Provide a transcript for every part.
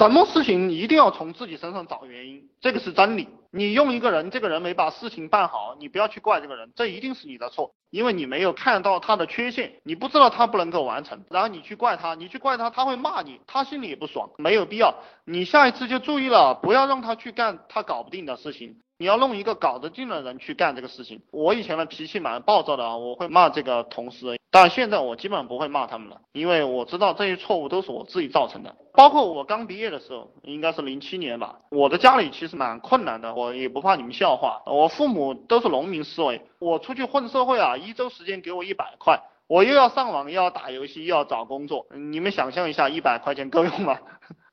什么事情一定要从自己身上找原因，这个是真理。你用一个人，这个人没把事情办好，你不要去怪这个人，这一定是你的错，因为你没有看到他的缺陷，你不知道他不能够完成，然后你去怪他，你去怪他，他会骂你，他心里也不爽，没有必要。你下一次就注意了，不要让他去干他搞不定的事情。你要弄一个搞得定的人去干这个事情。我以前的脾气蛮暴躁的啊，我会骂这个同事，但现在我基本上不会骂他们了，因为我知道这些错误都是我自己造成的。包括我刚毕业的时候，应该是零七年吧，我的家里其实蛮困难的，我也不怕你们笑话，我父母都是农民思维，我出去混社会啊，一周时间给我一百块。我又要上网，又要打游戏，又要找工作，你们想象一下，一百块钱够用吗？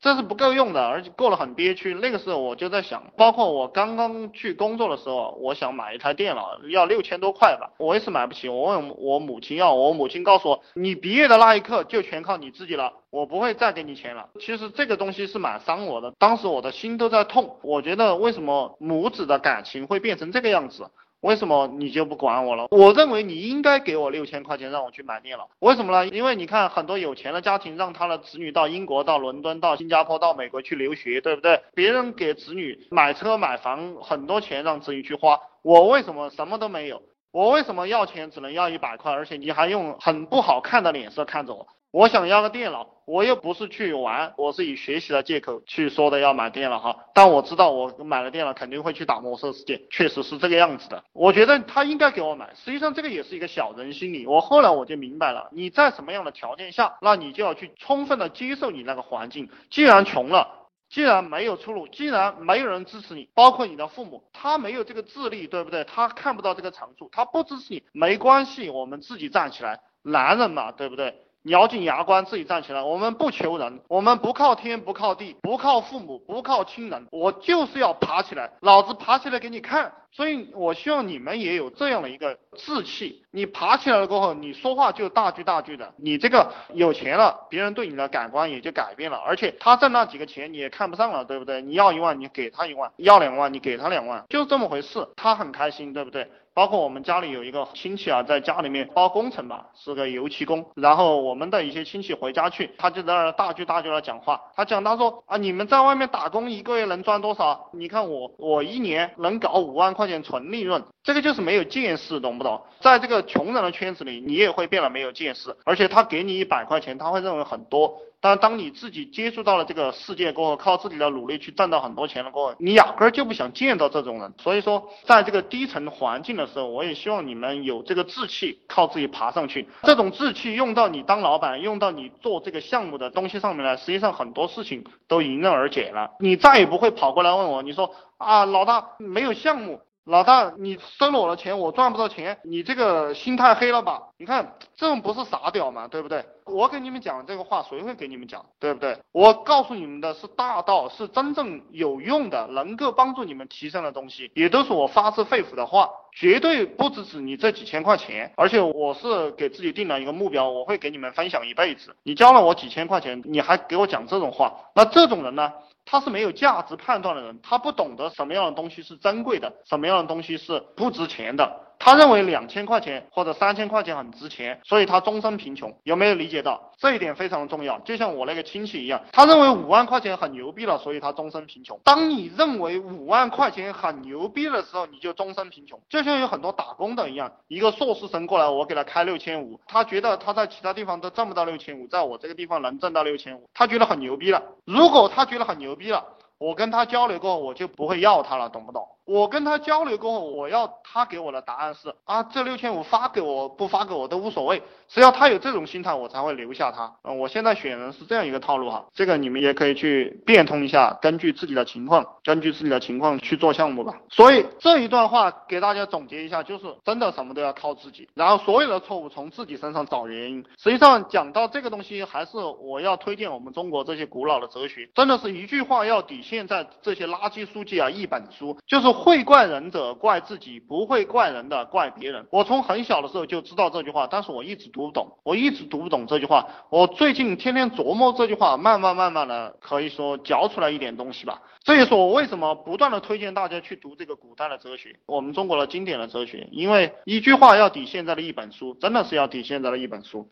这是不够用的，而且过得很憋屈。那个时候我就在想，包括我刚刚去工作的时候，我想买一台电脑，要六千多块吧，我也是买不起。我问我母亲要，我母亲告诉我，你毕业的那一刻就全靠你自己了，我不会再给你钱了。其实这个东西是蛮伤我的，当时我的心都在痛。我觉得为什么母子的感情会变成这个样子？为什么你就不管我了？我认为你应该给我六千块钱让我去买电脑。为什么呢？因为你看很多有钱的家庭让他的子女到英国、到伦敦、到新加坡、到美国去留学，对不对？别人给子女买车买房很多钱让子女去花，我为什么什么都没有？我为什么要钱只能要一百块？而且你还用很不好看的脸色看着我？我想要个电脑，我又不是去玩，我是以学习的借口去说的要买电脑哈。但我知道我买了电脑肯定会去打魔兽世界，确实是这个样子的。我觉得他应该给我买，实际上这个也是一个小人心理。我后来我就明白了，你在什么样的条件下，那你就要去充分的接受你那个环境。既然穷了，既然没有出路，既然没有人支持你，包括你的父母，他没有这个智力，对不对？他看不到这个长处，他不支持你，没关系，我们自己站起来，男人嘛，对不对？咬紧牙关，自己站起来。我们不求人，我们不靠天，不靠地，不靠父母，不靠亲人，我就是要爬起来，老子爬起来给你看。所以，我希望你们也有这样的一个志气。你爬起来了过后，你说话就大句大句的。你这个有钱了，别人对你的感官也就改变了。而且他挣那几个钱你也看不上了，对不对？你要一万，你给他一万；要两万，你给他两万，就这么回事。他很开心，对不对？包括我们家里有一个亲戚啊，在家里面包工程吧，是个油漆工。然后我们的一些亲戚回家去，他就在那儿大句大句的讲话。他讲，他说啊，你们在外面打工一个月能赚多少？你看我，我一年能搞五万块钱纯利润，这个就是没有见识，懂不懂？在这个穷人的圈子里，你也会变得没有见识。而且他给你一百块钱，他会认为很多。但当你自己接触到了这个世界过后，靠自己的努力去赚到很多钱了过后，你压根儿就不想见到这种人。所以说，在这个低层环境的时候，我也希望你们有这个志气，靠自己爬上去。这种志气用到你当老板，用到你做这个项目的东西上面来，实际上很多事情都迎刃而解了。你再也不会跑过来问我，你说啊，老大没有项目。老大，你收了我的钱，我赚不到钱，你这个心太黑了吧？你看这种不是傻屌吗？对不对？我给你们讲这个话，谁会给你们讲？对不对？我告诉你们的是大道，是真正有用的，能够帮助你们提升的东西，也都是我发自肺腑的话，绝对不只止你这几千块钱，而且我是给自己定了一个目标，我会给你们分享一辈子。你交了我几千块钱，你还给我讲这种话，那这种人呢？他是没有价值判断的人，他不懂得什么样的东西是珍贵的，什么样的东西是不值钱的。他认为两千块钱或者三千块钱很值钱，所以他终身贫穷。有没有理解到这一点非常重要？就像我那个亲戚一样，他认为五万块钱很牛逼了，所以他终身贫穷。当你认为五万块钱很牛逼的时候，你就终身贫穷。就像有很多打工的一样，一个硕士生过来，我给他开六千五，他觉得他在其他地方都挣不到六千五，在我这个地方能挣到六千五，他觉得很牛逼了。如果他觉得很牛逼了，我跟他交流过，我就不会要他了，懂不懂？我跟他交流过后，我要他给我的答案是啊，这六千五发给我不发给我都无所谓，只要他有这种心态，我才会留下他。嗯，我现在选人是这样一个套路哈，这个你们也可以去变通一下，根据自己的情况，根据自己的情况去做项目吧。所以这一段话给大家总结一下，就是真的什么都要靠自己，然后所有的错误从自己身上找原因。实际上讲到这个东西，还是我要推荐我们中国这些古老的哲学，真的是一句话要抵现在这些垃圾书籍啊一本书，就是。会怪人者怪自己，不会怪人的怪别人。我从很小的时候就知道这句话，但是我一直读不懂，我一直读不懂这句话。我最近天天琢磨这句话，慢慢慢慢的可以说嚼出来一点东西吧。这也是我为什么不断的推荐大家去读这个古代的哲学，我们中国的经典的哲学，因为一句话要抵现在的一本书，真的是要抵现在的一本书。